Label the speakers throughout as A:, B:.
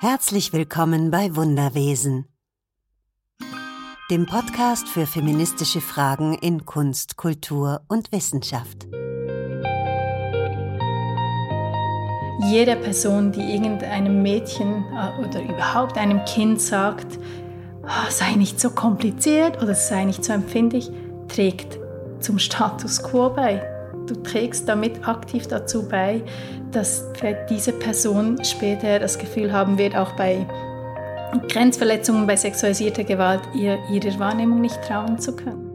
A: Herzlich willkommen bei Wunderwesen, dem Podcast für feministische Fragen in Kunst, Kultur und Wissenschaft.
B: Jede Person, die irgendeinem Mädchen äh, oder überhaupt einem Kind sagt, oh, sei nicht so kompliziert oder sei nicht so empfindlich, trägt zum Status quo bei du trägst damit aktiv dazu bei, dass diese Person später das Gefühl haben wird, auch bei Grenzverletzungen, bei sexualisierter Gewalt ihr, ihrer Wahrnehmung nicht trauen zu können.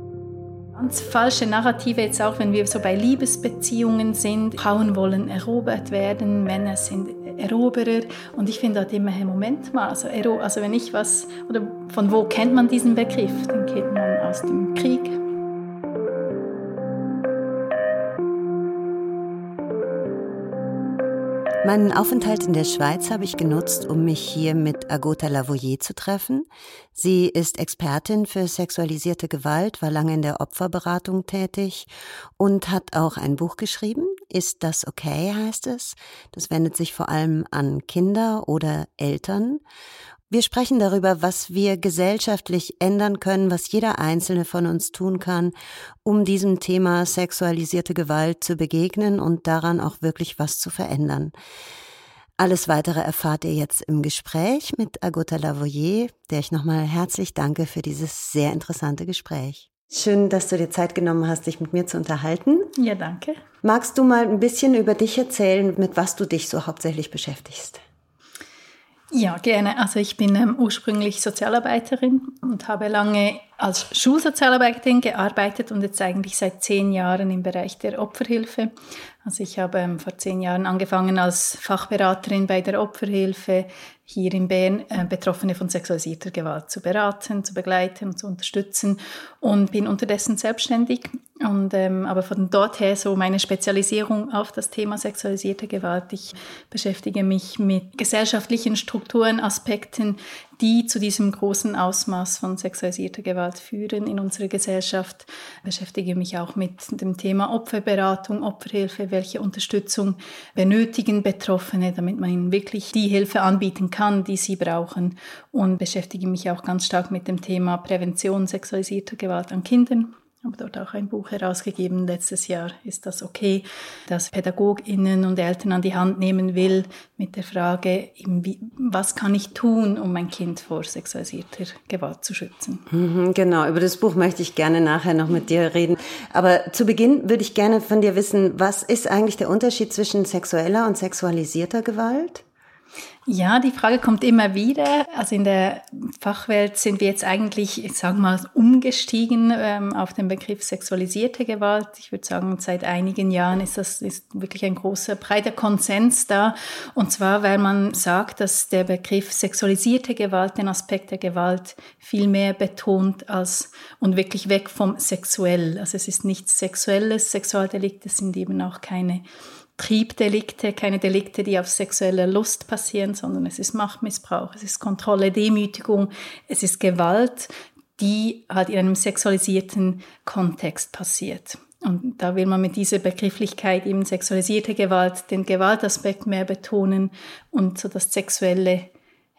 B: Ganz falsche Narrative jetzt auch, wenn wir so bei Liebesbeziehungen sind. Frauen wollen erobert werden, Männer sind Eroberer. Und ich finde dort immer, hey, Moment mal, also, also wenn ich was, oder von wo kennt man diesen Begriff? Den kennt man aus dem Krieg,
A: Meinen Aufenthalt in der Schweiz habe ich genutzt, um mich hier mit Agota Lavoyer zu treffen. Sie ist Expertin für sexualisierte Gewalt, war lange in der Opferberatung tätig und hat auch ein Buch geschrieben. Ist das okay, heißt es. Das wendet sich vor allem an Kinder oder Eltern. Wir sprechen darüber, was wir gesellschaftlich ändern können, was jeder Einzelne von uns tun kann, um diesem Thema sexualisierte Gewalt zu begegnen und daran auch wirklich was zu verändern. Alles weitere erfahrt ihr jetzt im Gespräch mit Agota Lavoyer, der ich nochmal herzlich danke für dieses sehr interessante Gespräch. Schön, dass du dir Zeit genommen hast, dich mit mir zu unterhalten.
B: Ja, danke.
A: Magst du mal ein bisschen über dich erzählen, mit was du dich so hauptsächlich beschäftigst?
B: Ja, gerne. Also ich bin ähm, ursprünglich Sozialarbeiterin und habe lange als Schulsozialarbeiterin gearbeitet und jetzt eigentlich seit zehn Jahren im Bereich der Opferhilfe. Also ich habe ähm, vor zehn Jahren angefangen als Fachberaterin bei der Opferhilfe hier in Bern, äh, Betroffene von sexualisierter Gewalt zu beraten, zu begleiten und zu unterstützen und bin unterdessen selbstständig. Und, ähm, aber von dort her so meine Spezialisierung auf das Thema sexualisierte Gewalt. Ich beschäftige mich mit gesellschaftlichen Strukturen, Aspekten, die zu diesem großen Ausmaß von sexualisierter Gewalt führen in unserer Gesellschaft. Ich beschäftige mich auch mit dem Thema Opferberatung, Opferhilfe, welche Unterstützung benötigen Betroffene, damit man ihnen wirklich die Hilfe anbieten kann, die sie brauchen. Und beschäftige mich auch ganz stark mit dem Thema Prävention sexualisierter Gewalt an Kindern habe dort auch ein Buch herausgegeben letztes Jahr. Ist das okay, dass PädagogInnen und Eltern an die Hand nehmen will mit der Frage, was kann ich tun, um mein Kind vor sexualisierter Gewalt zu schützen?
A: Mhm, genau, über das Buch möchte ich gerne nachher noch mit dir reden. Aber zu Beginn würde ich gerne von dir wissen, was ist eigentlich der Unterschied zwischen sexueller und sexualisierter Gewalt?
B: Ja, die Frage kommt immer wieder. Also in der Fachwelt sind wir jetzt eigentlich, ich sage mal, umgestiegen ähm, auf den Begriff sexualisierte Gewalt. Ich würde sagen, seit einigen Jahren ist das ist wirklich ein großer, breiter Konsens da. Und zwar, weil man sagt, dass der Begriff sexualisierte Gewalt den Aspekt der Gewalt viel mehr betont als und wirklich weg vom sexuell. Also es ist nichts Sexuelles. Sexualdelikte sind eben auch keine Triebdelikte, keine Delikte, die auf sexueller Lust passieren, sondern es ist Machtmissbrauch, es ist Kontrolle, Demütigung, es ist Gewalt, die halt in einem sexualisierten Kontext passiert. Und da will man mit dieser Begrifflichkeit eben sexualisierte Gewalt, den Gewaltaspekt mehr betonen und so das Sexuelle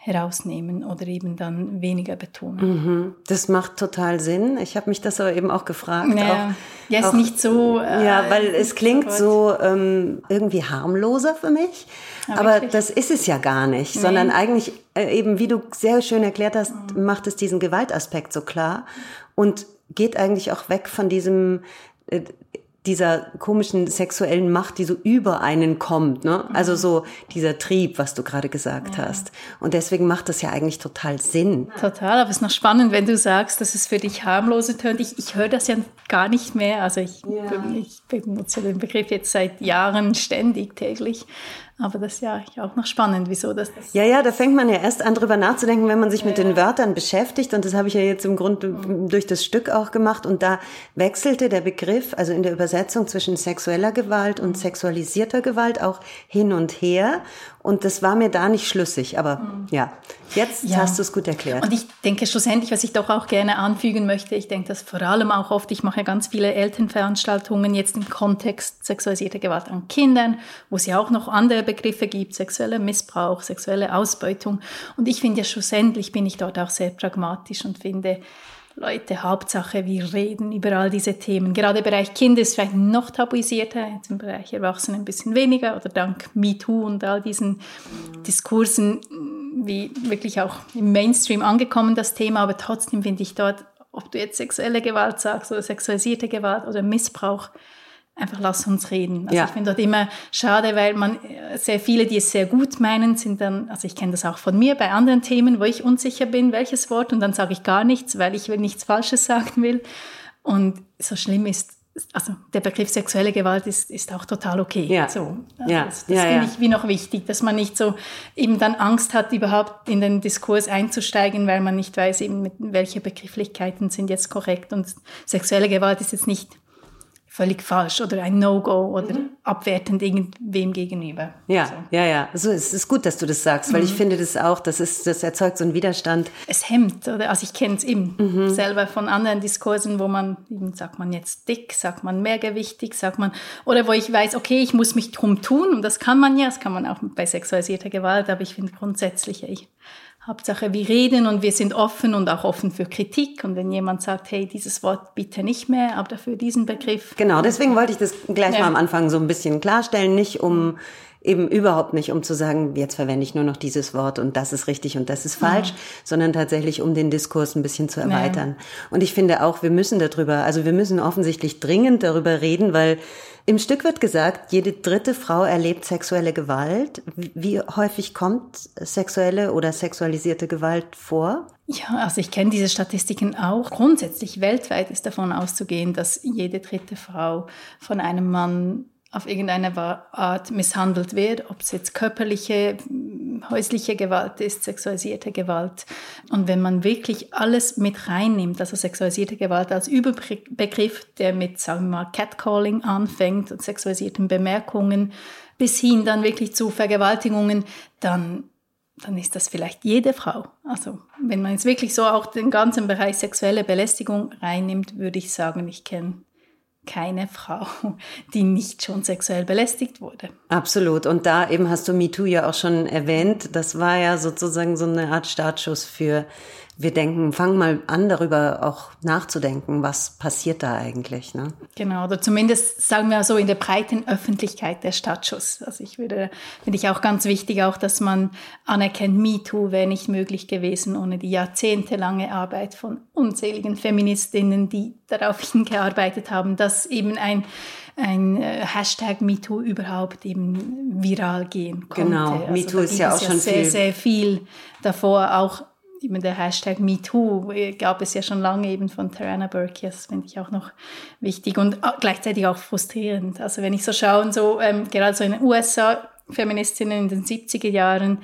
B: herausnehmen oder eben dann weniger betonen.
A: Mhm. Das macht total Sinn. Ich habe mich das aber eben auch gefragt.
B: Ja, auch, ja ist auch, nicht so.
A: Äh, ja, weil es klingt so ähm, irgendwie harmloser für mich. Ja, aber wirklich? das ist es ja gar nicht, nee. sondern eigentlich äh, eben, wie du sehr schön erklärt hast, mhm. macht es diesen Gewaltaspekt so klar und geht eigentlich auch weg von diesem äh, dieser komischen sexuellen Macht, die so über einen kommt, ne? Also mhm. so dieser Trieb, was du gerade gesagt ja. hast. Und deswegen macht das ja eigentlich total Sinn.
B: Total, aber es ist noch spannend, wenn du sagst, dass es für dich harmlose tönt. Ich, ich höre das ja gar nicht mehr. Also ich, ja. ich benutze den Begriff jetzt seit Jahren ständig, täglich. Aber das ist ja auch noch spannend, wieso das, das
A: Ja, ja, da fängt man ja erst an drüber nachzudenken, wenn man sich ja. mit den Wörtern beschäftigt. Und das habe ich ja jetzt im Grunde durch das Stück auch gemacht. Und da wechselte der Begriff, also in der Übersetzung zwischen sexueller Gewalt und sexualisierter Gewalt auch hin und her. Und das war mir da nicht schlüssig. Aber mhm. ja, jetzt ja. hast du es gut erklärt.
B: Und ich denke schlussendlich, was ich doch auch gerne anfügen möchte, ich denke das vor allem auch oft, ich mache ja ganz viele Elternveranstaltungen jetzt im Kontext sexualisierter Gewalt an Kindern, wo es ja auch noch andere Begriffe gibt, sexueller Missbrauch, sexuelle Ausbeutung. Und ich finde ja schlussendlich bin ich dort auch sehr pragmatisch und finde, Leute, Hauptsache, wir reden über all diese Themen. Gerade im Bereich Kinder ist vielleicht noch tabuisierter, jetzt im Bereich Erwachsenen ein bisschen weniger oder dank MeToo und all diesen Diskursen wie wirklich auch im Mainstream angekommen, das Thema, aber trotzdem finde ich dort, ob du jetzt sexuelle Gewalt sagst oder sexualisierte Gewalt oder Missbrauch, einfach lass uns reden. Also ja. ich finde dort immer schade, weil man sehr viele, die es sehr gut meinen, sind dann, also ich kenne das auch von mir bei anderen Themen, wo ich unsicher bin, welches Wort und dann sage ich gar nichts, weil ich nichts Falsches sagen will. Und so schlimm ist also der Begriff sexuelle Gewalt ist, ist auch total okay. Ja. So. Also ja. Das, das ja, finde ja. ich wie noch wichtig, dass man nicht so eben dann Angst hat, überhaupt in den Diskurs einzusteigen, weil man nicht weiß, eben mit welche Begrifflichkeiten sind jetzt korrekt. Und sexuelle Gewalt ist jetzt nicht völlig falsch oder ein No-Go oder mhm. abwertend irgendwem gegenüber.
A: Ja, so. ja, ja. Also es ist gut, dass du das sagst, weil mhm. ich finde das auch, das ist, das erzeugt so einen Widerstand.
B: Es hemmt, oder? Also ich kenne es eben mhm. selber von anderen Diskursen, wo man, eben sagt man jetzt dick, sagt man mehrgewichtig, sagt man, oder wo ich weiß, okay, ich muss mich drum tun und das kann man ja, das kann man auch bei sexualisierter Gewalt, aber ich finde grundsätzlich, ich Hauptsache, wir reden und wir sind offen und auch offen für Kritik. Und wenn jemand sagt, hey, dieses Wort bitte nicht mehr, aber dafür diesen Begriff.
A: Genau, deswegen wollte ich das gleich ja. mal am Anfang so ein bisschen klarstellen, nicht um eben überhaupt nicht, um zu sagen, jetzt verwende ich nur noch dieses Wort und das ist richtig und das ist falsch, ja. sondern tatsächlich, um den Diskurs ein bisschen zu erweitern. Ja. Und ich finde auch, wir müssen darüber, also wir müssen offensichtlich dringend darüber reden, weil im Stück wird gesagt, jede dritte Frau erlebt sexuelle Gewalt. Wie häufig kommt sexuelle oder sexualisierte Gewalt vor?
B: Ja, also ich kenne diese Statistiken auch. Grundsätzlich weltweit ist davon auszugehen, dass jede dritte Frau von einem Mann auf irgendeine Art misshandelt wird, ob es jetzt körperliche, häusliche Gewalt ist, sexualisierte Gewalt. Und wenn man wirklich alles mit reinnimmt, also sexualisierte Gewalt als Überbegriff, der mit, sagen wir mal, Catcalling anfängt und sexualisierten Bemerkungen bis hin dann wirklich zu Vergewaltigungen, dann dann ist das vielleicht jede Frau. Also wenn man jetzt wirklich so auch den ganzen Bereich sexuelle Belästigung reinnimmt, würde ich sagen, ich kenne keine Frau, die nicht schon sexuell belästigt wurde.
A: Absolut. Und da eben hast du MeToo ja auch schon erwähnt. Das war ja sozusagen so eine Art Startschuss für wir denken, fangen mal an, darüber auch nachzudenken, was passiert da eigentlich. Ne?
B: Genau, oder zumindest sagen wir so in der breiten Öffentlichkeit der Stadtschuss. Also ich würde, finde ich auch ganz wichtig, auch, dass man anerkennt, MeToo wäre nicht möglich gewesen ohne die jahrzehntelange Arbeit von unzähligen Feministinnen, die darauf hingearbeitet haben, dass eben ein ein äh, Hashtag MeToo überhaupt eben viral gehen konnte.
A: Genau, also MeToo ist ja auch schon
B: sehr,
A: viel.
B: sehr viel davor auch eben der Hashtag MeToo gab es ja schon lange eben von Tarana Burke, das finde ich auch noch wichtig und ah, gleichzeitig auch frustrierend. Also wenn ich so schaue, so, ähm, gerade so in den USA, Feministinnen in den 70er Jahren,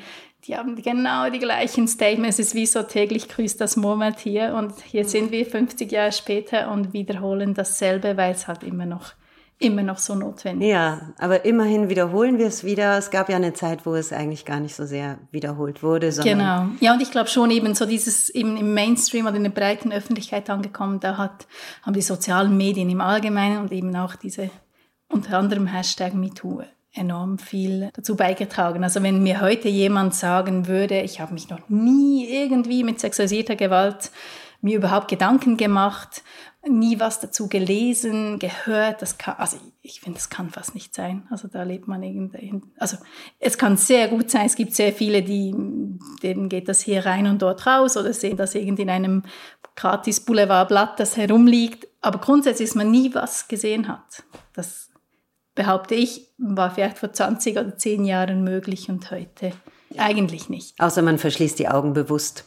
B: die haben genau die gleichen Statements. Es ist wie so täglich grüßt das Murmeltier und hier sind wir 50 Jahre später und wiederholen dasselbe, weil es halt immer noch immer noch so notwendig.
A: Ja, aber immerhin wiederholen wir es wieder. Es gab ja eine Zeit, wo es eigentlich gar nicht so sehr wiederholt wurde.
B: genau. Ja, und ich glaube schon eben so dieses eben im Mainstream oder in der breiten Öffentlichkeit angekommen, da hat, haben die sozialen Medien im Allgemeinen und eben auch diese unter anderem Hashtag MeToo enorm viel dazu beigetragen. Also wenn mir heute jemand sagen würde, ich habe mich noch nie irgendwie mit sexualisierter Gewalt mir überhaupt Gedanken gemacht nie was dazu gelesen, gehört. Das kann, also ich finde, das kann fast nicht sein. Also da lebt man irgendwie. Also es kann sehr gut sein. Es gibt sehr viele, die denen geht das hier rein und dort raus oder sehen das irgendwie in einem gratis Boulevardblatt, das herumliegt. Aber grundsätzlich ist man nie was gesehen hat. Das behaupte ich, war vielleicht vor 20 oder 10 Jahren möglich und heute eigentlich nicht.
A: Außer man verschließt die Augen bewusst.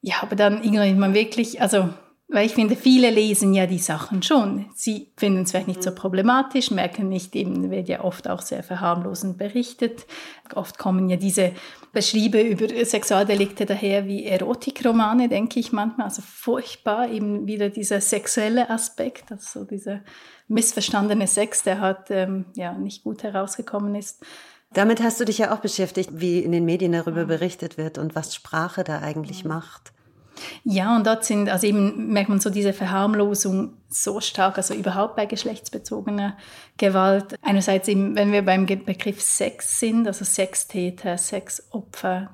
B: Ja, aber dann ignoriert man wirklich, also weil ich finde, viele lesen ja die Sachen schon. Sie finden es vielleicht nicht so mhm. problematisch, merken nicht, eben wird ja oft auch sehr verharmlosend berichtet. Oft kommen ja diese Beschriebe über Sexualdelikte daher wie Erotikromane, denke ich manchmal. Also furchtbar, eben wieder dieser sexuelle Aspekt, also dieser missverstandene Sex, der halt ähm, ja nicht gut herausgekommen ist.
A: Damit hast du dich ja auch beschäftigt, wie in den Medien darüber berichtet wird und was Sprache da eigentlich macht.
B: Ja, und dort sind, also eben merkt man so diese Verharmlosung so stark, also überhaupt bei geschlechtsbezogener Gewalt. Einerseits eben, wenn wir beim Begriff Sex sind, also Sextäter, Sexopfer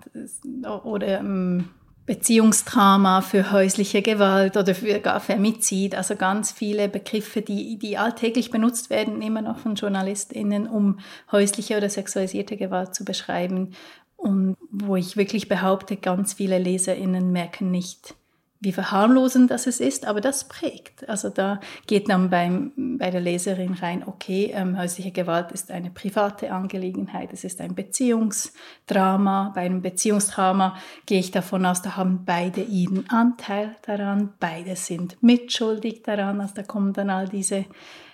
B: oder ähm, Beziehungstrauma, für häusliche Gewalt oder für gar Femizid, also ganz viele Begriffe, die, die alltäglich benutzt werden, immer noch von JournalistInnen, um häusliche oder sexualisierte Gewalt zu beschreiben. Und wo ich wirklich behaupte, ganz viele LeserInnen merken nicht, wie verharmlosend das es ist, aber das prägt. Also da geht dann beim, bei der Leserin rein, okay, ähm, häusliche Gewalt ist eine private Angelegenheit, es ist ein Beziehungsdrama. Bei einem Beziehungsdrama gehe ich davon aus, da haben beide ihren Anteil daran, beide sind mitschuldig daran, also da kommen dann all diese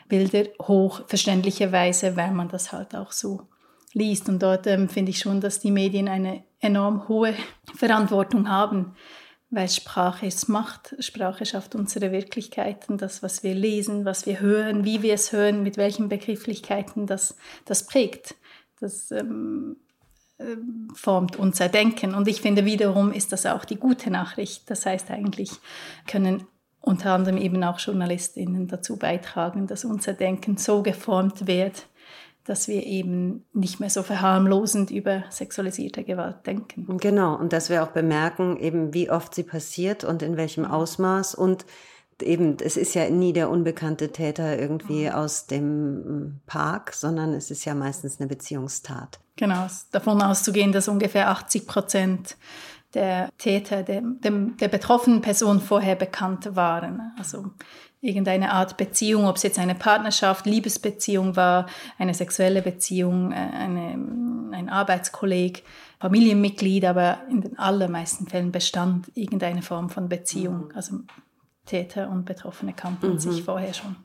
B: Bilder hoch, verständlicherweise, weil man das halt auch so liest. Und dort ähm, finde ich schon, dass die Medien eine enorm hohe Verantwortung haben weil Sprache ist Macht, Sprache schafft unsere Wirklichkeiten, das, was wir lesen, was wir hören, wie wir es hören, mit welchen Begrifflichkeiten, das, das prägt, das ähm, äh, formt unser Denken. Und ich finde wiederum ist das auch die gute Nachricht. Das heißt eigentlich können unter anderem eben auch JournalistInnen dazu beitragen, dass unser Denken so geformt wird, dass wir eben nicht mehr so verharmlosend über sexualisierte Gewalt denken.
C: Genau, und dass wir auch bemerken, eben wie oft sie passiert und in welchem Ausmaß und eben, es ist ja nie der unbekannte Täter irgendwie aus dem Park, sondern es ist ja meistens eine Beziehungstat.
B: Genau, davon auszugehen, dass ungefähr 80 Prozent der Täter der, der, der betroffenen Person vorher bekannt waren. Also irgendeine Art Beziehung, ob es jetzt eine Partnerschaft, Liebesbeziehung war, eine sexuelle Beziehung, äh, eine, ein Arbeitskolleg, Familienmitglied, aber in den allermeisten Fällen bestand irgendeine Form von Beziehung. Mhm. Also Täter und Betroffene kannten mhm. sich vorher schon.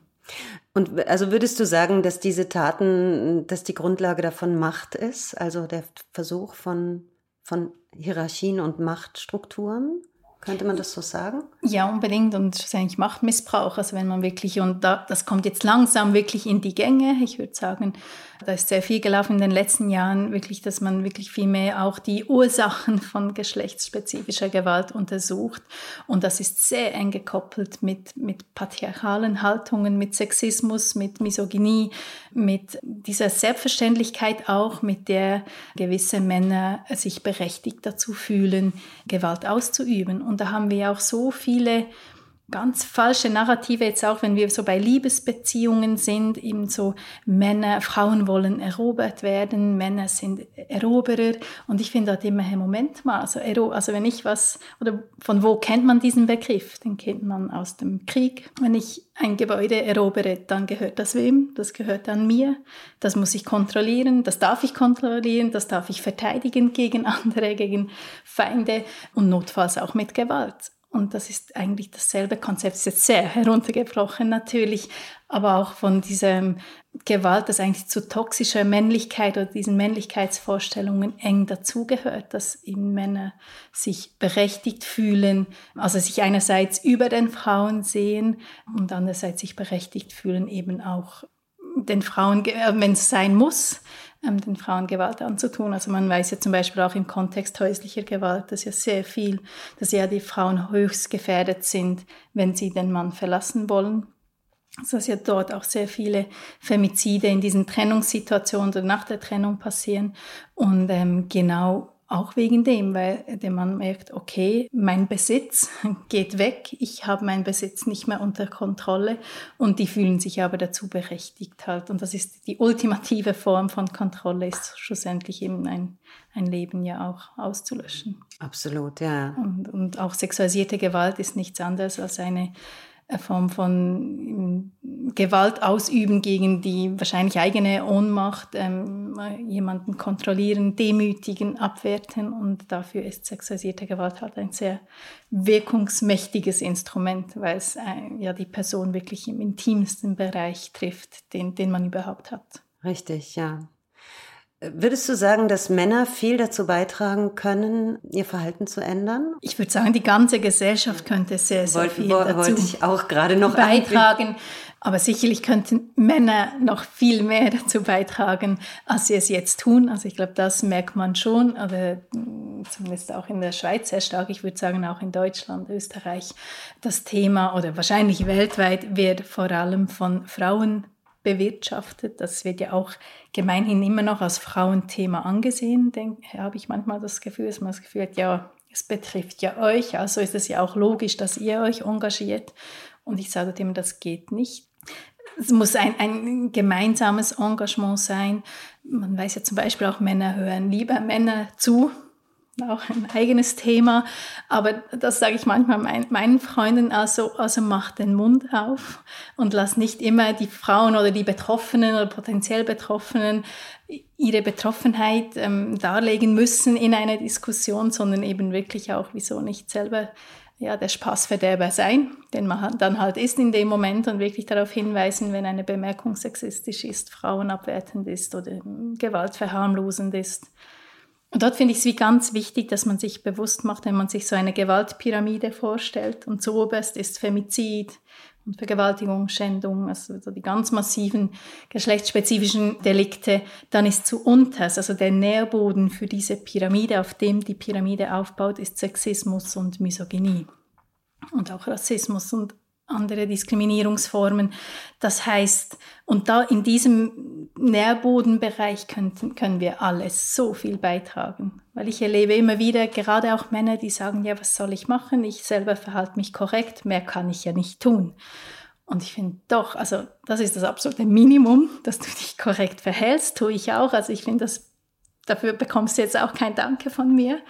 C: Und also würdest du sagen, dass diese Taten, dass die Grundlage davon Macht ist, also der Versuch von, von Hierarchien und Machtstrukturen? Könnte man das so sagen?
B: Ja, unbedingt. Und schlussendlich Machtmissbrauch. Also wenn man wirklich, und da, das kommt jetzt langsam wirklich in die Gänge. Ich würde sagen, da ist sehr viel gelaufen in den letzten Jahren, wirklich, dass man wirklich viel mehr auch die Ursachen von geschlechtsspezifischer Gewalt untersucht. Und das ist sehr eng gekoppelt mit, mit patriarchalen Haltungen, mit Sexismus, mit Misogynie, mit dieser Selbstverständlichkeit auch, mit der gewisse Männer sich berechtigt dazu fühlen, Gewalt auszuüben. Da haben wir auch so viele ganz falsche Narrative jetzt auch, wenn wir so bei Liebesbeziehungen sind, eben so Männer, Frauen wollen erobert werden, Männer sind Eroberer und ich finde halt immer, hey, Moment mal, also, also wenn ich was, oder von wo kennt man diesen Begriff? Den kennt man aus dem Krieg. Wenn ich ein Gebäude erobere, dann gehört das wem? Das gehört an mir. Das muss ich kontrollieren, das darf ich kontrollieren, das darf ich verteidigen gegen andere, gegen Feinde und notfalls auch mit Gewalt. Und das ist eigentlich dasselbe Konzept, ist jetzt sehr heruntergebrochen natürlich, aber auch von diesem Gewalt, das eigentlich zu toxischer Männlichkeit oder diesen Männlichkeitsvorstellungen eng dazugehört, dass eben Männer sich berechtigt fühlen, also sich einerseits über den Frauen sehen und andererseits sich berechtigt fühlen, eben auch den Frauen, äh, wenn es sein muss, ähm, den Frauen Gewalt anzutun. Also man weiß ja zum Beispiel auch im Kontext häuslicher Gewalt, dass ja sehr viel, dass ja die Frauen höchst gefährdet sind, wenn sie den Mann verlassen wollen. Also dass ja dort auch sehr viele Femizide in diesen Trennungssituationen oder nach der Trennung passieren. Und ähm, genau auch wegen dem, weil der Mann merkt, okay, mein Besitz geht weg, ich habe meinen Besitz nicht mehr unter Kontrolle und die fühlen sich aber dazu berechtigt halt. Und das ist die ultimative Form von Kontrolle, ist schlussendlich eben ein, ein Leben ja auch auszulöschen.
C: Absolut, ja.
B: Und, und auch sexualisierte Gewalt ist nichts anderes als eine Form von Gewalt ausüben gegen die wahrscheinlich eigene Ohnmacht, ähm, jemanden kontrollieren, demütigen, abwerten. Und dafür ist sexualisierte Gewalt halt ein sehr wirkungsmächtiges Instrument, weil es äh, ja die Person wirklich im intimsten Bereich trifft, den, den man überhaupt hat.
C: Richtig, ja. Würdest du sagen, dass Männer viel dazu beitragen können, ihr Verhalten zu ändern?
B: Ich würde sagen, die ganze Gesellschaft könnte sehr, sehr Wollt, viel dazu
C: wollte ich auch gerade noch
B: beitragen. Aber sicherlich könnten Männer noch viel mehr dazu beitragen, als sie es jetzt tun. Also ich glaube, das merkt man schon, oder mm, zumindest auch in der Schweiz sehr stark. Ich würde sagen, auch in Deutschland, Österreich, das Thema oder wahrscheinlich weltweit wird vor allem von Frauen bewirtschaftet. Das wird ja auch gemeinhin immer noch als Frauenthema angesehen, habe ich manchmal das Gefühl, dass man das Gefühl hat, ja, es betrifft ja euch, also ist es ja auch logisch, dass ihr euch engagiert. Und ich sage dem, das geht nicht. Es muss ein, ein gemeinsames Engagement sein. Man weiß ja zum Beispiel auch, Männer hören lieber Männer zu, auch ein eigenes Thema. Aber das sage ich manchmal mein, meinen Freunden, also, also mach den Mund auf und lass nicht immer die Frauen oder die Betroffenen oder potenziell Betroffenen ihre Betroffenheit ähm, darlegen müssen in einer Diskussion, sondern eben wirklich auch, wieso nicht selber ja, der Spaßverderber sein, den man dann halt ist in dem Moment und wirklich darauf hinweisen, wenn eine Bemerkung sexistisch ist, frauenabwertend ist oder gewaltverharmlosend ist. Und dort finde ich es wie ganz wichtig, dass man sich bewusst macht, wenn man sich so eine Gewaltpyramide vorstellt. Und zu oberst ist Femizid und Vergewaltigung, Schändung, also so die ganz massiven geschlechtsspezifischen Delikte, dann ist zu unterst, also der Nährboden für diese Pyramide, auf dem die Pyramide aufbaut, ist Sexismus und Misogynie. Und auch Rassismus und andere Diskriminierungsformen. Das heißt, und da in diesem Nährbodenbereich können, können wir alles so viel beitragen. Weil ich erlebe immer wieder, gerade auch Männer, die sagen, ja, was soll ich machen? Ich selber verhalte mich korrekt, mehr kann ich ja nicht tun. Und ich finde doch, also das ist das absolute Minimum, dass du dich korrekt verhältst, tue ich auch. Also ich finde, dafür bekommst du jetzt auch kein Danke von mir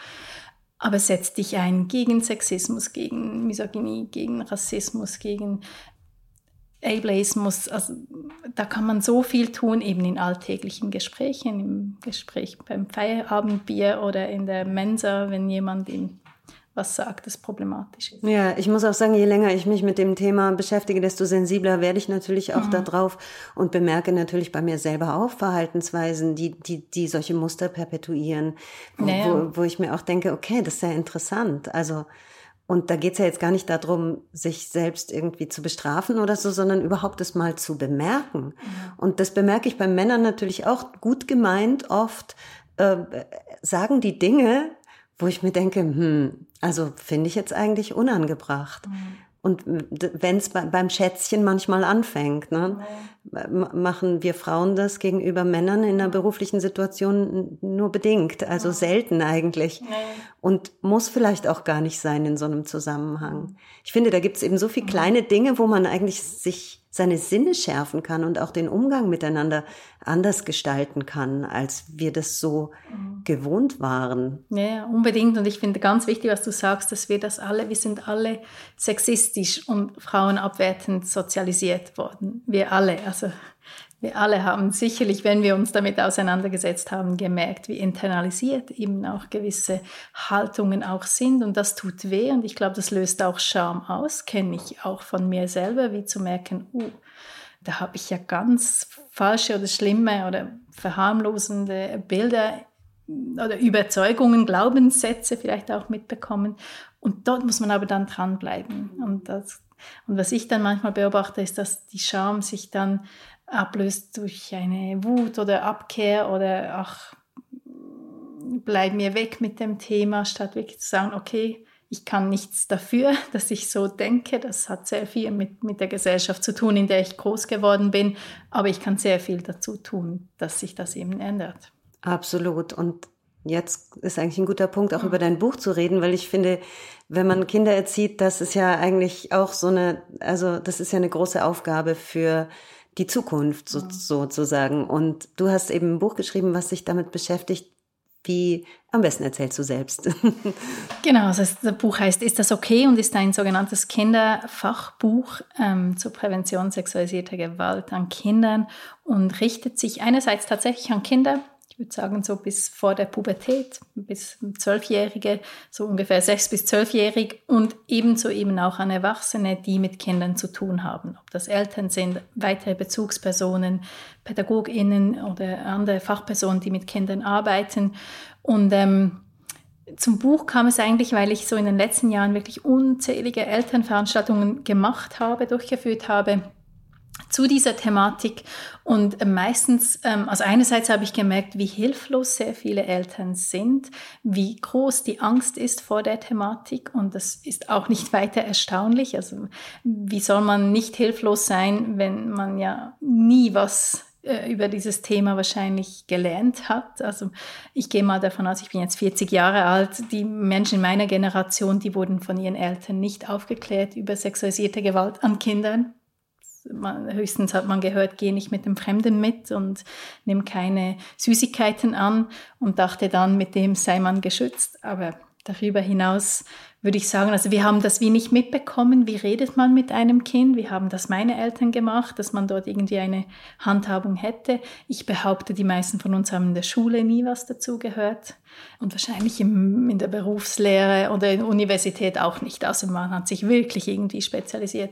B: aber setz dich ein gegen Sexismus, gegen Misogynie, gegen Rassismus, gegen Ableismus. Also, da kann man so viel tun, eben in alltäglichen Gesprächen, im Gespräch beim Feierabendbier oder in der Mensa, wenn jemand in was sagt, das problematisch ist.
A: Ja, ich muss auch sagen, je länger ich mich mit dem Thema beschäftige, desto sensibler werde ich natürlich auch mhm. darauf und bemerke natürlich bei mir selber auch Verhaltensweisen, die, die, die solche Muster perpetuieren, wo, naja. wo, wo ich mir auch denke, okay, das ist ja interessant. Also, und da geht's ja jetzt gar nicht darum, sich selbst irgendwie zu bestrafen oder so, sondern überhaupt das mal zu bemerken. Mhm. Und das bemerke ich bei Männern natürlich auch gut gemeint oft, äh, sagen die Dinge, wo ich mir denke, hm, also finde ich jetzt eigentlich unangebracht. Mhm. Und wenn es beim Schätzchen manchmal anfängt, ne, machen wir Frauen das gegenüber Männern in einer beruflichen Situation nur bedingt, also ja. selten eigentlich. Ja. Und muss vielleicht auch gar nicht sein in so einem Zusammenhang. Ich finde, da gibt es eben so viele kleine Dinge, wo man eigentlich sich seine Sinne schärfen kann und auch den Umgang miteinander anders gestalten kann, als wir das so mhm. gewohnt waren.
B: Ja, unbedingt. Und ich finde ganz wichtig, was du sagst, dass wir das alle, wir sind alle sexistisch und frauenabwertend sozialisiert worden. Wir alle. Also wir alle haben sicherlich, wenn wir uns damit auseinandergesetzt haben, gemerkt, wie internalisiert eben auch gewisse Haltungen auch sind. Und das tut weh und ich glaube, das löst auch Scham aus, kenne ich auch von mir selber, wie zu merken, uh, da habe ich ja ganz falsche oder schlimme oder verharmlosende Bilder oder Überzeugungen, Glaubenssätze vielleicht auch mitbekommen. Und dort muss man aber dann dranbleiben. Und, das, und was ich dann manchmal beobachte, ist, dass die Scham sich dann ablöst durch eine Wut oder Abkehr oder ach, bleib mir weg mit dem Thema, statt wirklich zu sagen, okay, ich kann nichts dafür, dass ich so denke. Das hat sehr viel mit, mit der Gesellschaft zu tun, in der ich groß geworden bin. Aber ich kann sehr viel dazu tun, dass sich das eben ändert.
A: Absolut. Und jetzt ist eigentlich ein guter Punkt, auch über dein Buch zu reden, weil ich finde, wenn man Kinder erzieht, das ist ja eigentlich auch so eine, also das ist ja eine große Aufgabe für die Zukunft so, sozusagen. Und du hast eben ein Buch geschrieben, was sich damit beschäftigt, wie am besten erzählst du selbst.
B: genau, also das Buch heißt Ist das okay und ist ein sogenanntes Kinderfachbuch ähm, zur Prävention sexualisierter Gewalt an Kindern und richtet sich einerseits tatsächlich an Kinder, würde sagen, so bis vor der Pubertät, bis Zwölfjährige, so ungefähr sechs bis zwölfjährig und ebenso eben auch an Erwachsene, die mit Kindern zu tun haben. Ob das Eltern sind, weitere Bezugspersonen, PädagogInnen oder andere Fachpersonen, die mit Kindern arbeiten. Und ähm, zum Buch kam es eigentlich, weil ich so in den letzten Jahren wirklich unzählige Elternveranstaltungen gemacht habe, durchgeführt habe zu dieser Thematik. Und meistens, ähm, also einerseits habe ich gemerkt, wie hilflos sehr viele Eltern sind, wie groß die Angst ist vor der Thematik. Und das ist auch nicht weiter erstaunlich. Also wie soll man nicht hilflos sein, wenn man ja nie was äh, über dieses Thema wahrscheinlich gelernt hat. Also ich gehe mal davon aus, ich bin jetzt 40 Jahre alt, die Menschen in meiner Generation, die wurden von ihren Eltern nicht aufgeklärt über sexualisierte Gewalt an Kindern man, höchstens hat man gehört, geh nicht mit dem Fremden mit und nimm keine Süßigkeiten an und dachte dann, mit dem sei man geschützt. Aber darüber hinaus würde ich sagen, also wir haben das wie nicht mitbekommen, wie redet man mit einem Kind. Wir haben das meine Eltern gemacht, dass man dort irgendwie eine Handhabung hätte. Ich behaupte, die meisten von uns haben in der Schule nie was dazu gehört und wahrscheinlich im, in der Berufslehre oder in der Universität auch nicht. Also man hat sich wirklich irgendwie spezialisiert.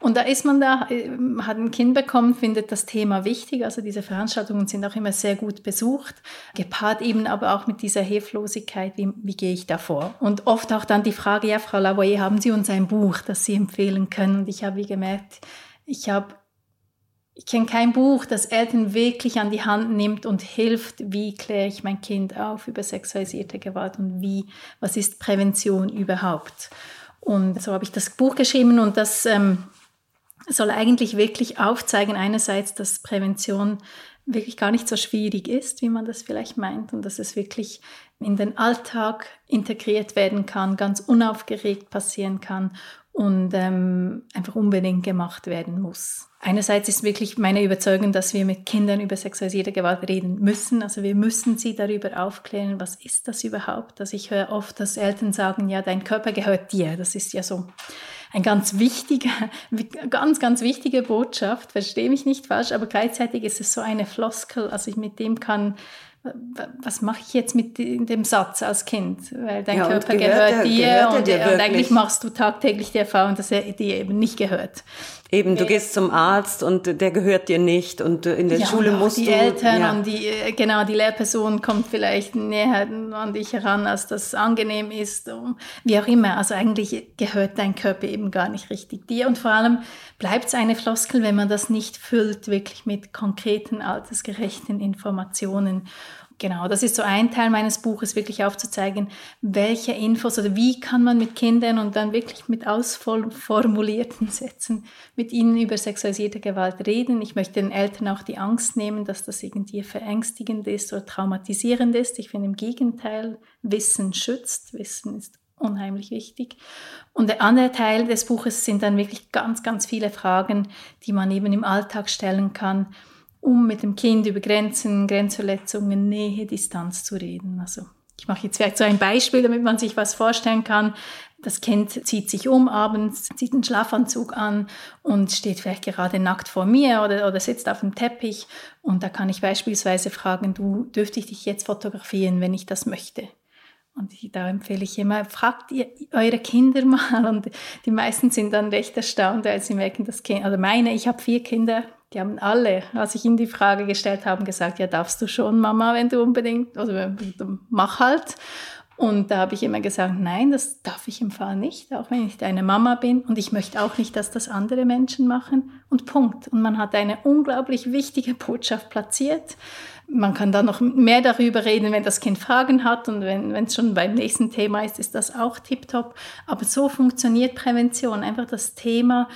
B: Und da ist man da, äh, hat ein Kind bekommen, findet das Thema wichtig. Also diese Veranstaltungen sind auch immer sehr gut besucht, gepaart eben aber auch mit dieser Hilflosigkeit, wie, wie gehe ich da vor? Und oft auch dann die Frage, ja, Frau Lavoyer, haben Sie uns ein Buch, das Sie empfehlen können? Und ich habe wie gemerkt, ich habe ich kenne kein Buch, das Eltern wirklich an die Hand nimmt und hilft, wie kläre ich mein Kind auf über sexualisierte Gewalt und wie, was ist Prävention überhaupt. Und so habe ich das Buch geschrieben und das ähm, soll eigentlich wirklich aufzeigen, einerseits, dass Prävention wirklich gar nicht so schwierig ist, wie man das vielleicht meint und dass es wirklich in den Alltag integriert werden kann, ganz unaufgeregt passieren kann und ähm, einfach unbedingt gemacht werden muss. Einerseits ist wirklich meine Überzeugung, dass wir mit Kindern über sexualisierte Gewalt reden müssen. Also wir müssen sie darüber aufklären, was ist das überhaupt. Also ich höre oft, dass Eltern sagen, ja, dein Körper gehört dir. Das ist ja so ein ganz wichtiger, ganz, ganz wichtige Botschaft. Verstehe mich nicht falsch, aber gleichzeitig ist es so eine Floskel. Also ich mit dem kann was mache ich jetzt mit dem Satz als Kind? Weil dein ja, Körper gehört, gehört dir gehört und, dir und, eigentlich machst du tagtäglich die Erfahrung, dass er dir eben nicht gehört.
A: Eben, du gehst zum Arzt und der gehört dir nicht und in der
B: ja,
A: Schule musst
B: die
A: du...
B: Die Eltern ja. und die, äh, genau, die Lehrperson kommt vielleicht näher an dich heran, als das angenehm ist, wie auch immer. Also eigentlich gehört dein Körper eben gar nicht richtig dir und vor allem bleibt es eine Floskel, wenn man das nicht füllt, wirklich mit konkreten, altersgerechten Informationen. Genau, das ist so ein Teil meines Buches, wirklich aufzuzeigen, welche Infos oder wie kann man mit Kindern und dann wirklich mit ausformulierten Sätzen mit ihnen über sexualisierte Gewalt reden. Ich möchte den Eltern auch die Angst nehmen, dass das irgendwie verängstigend ist oder traumatisierend ist. Ich finde im Gegenteil, Wissen schützt, Wissen ist unheimlich wichtig. Und der andere Teil des Buches sind dann wirklich ganz, ganz viele Fragen, die man eben im Alltag stellen kann um mit dem Kind über Grenzen, Grenzverletzungen, Nähe, Distanz zu reden. Also ich mache jetzt vielleicht so ein Beispiel, damit man sich was vorstellen kann. Das Kind zieht sich um abends, zieht einen Schlafanzug an und steht vielleicht gerade nackt vor mir oder, oder sitzt auf dem Teppich. Und da kann ich beispielsweise fragen, du dürfte ich dich jetzt fotografieren, wenn ich das möchte. Und da empfehle ich immer, fragt ihr eure Kinder mal. Und die meisten sind dann recht erstaunt, weil sie merken, das Kind, also meine, ich habe vier Kinder, die haben alle, als ich ihnen die Frage gestellt habe, gesagt, ja, darfst du schon, Mama, wenn du unbedingt, also mach halt. Und da habe ich immer gesagt, nein, das darf ich im Fall nicht, auch wenn ich deine Mama bin. Und ich möchte auch nicht, dass das andere Menschen machen. Und Punkt. Und man hat eine unglaublich wichtige Botschaft platziert. Man kann dann noch mehr darüber reden, wenn das Kind Fragen hat. Und wenn es schon beim nächsten Thema ist, ist das auch tiptop. Aber so funktioniert Prävention. Einfach das Thema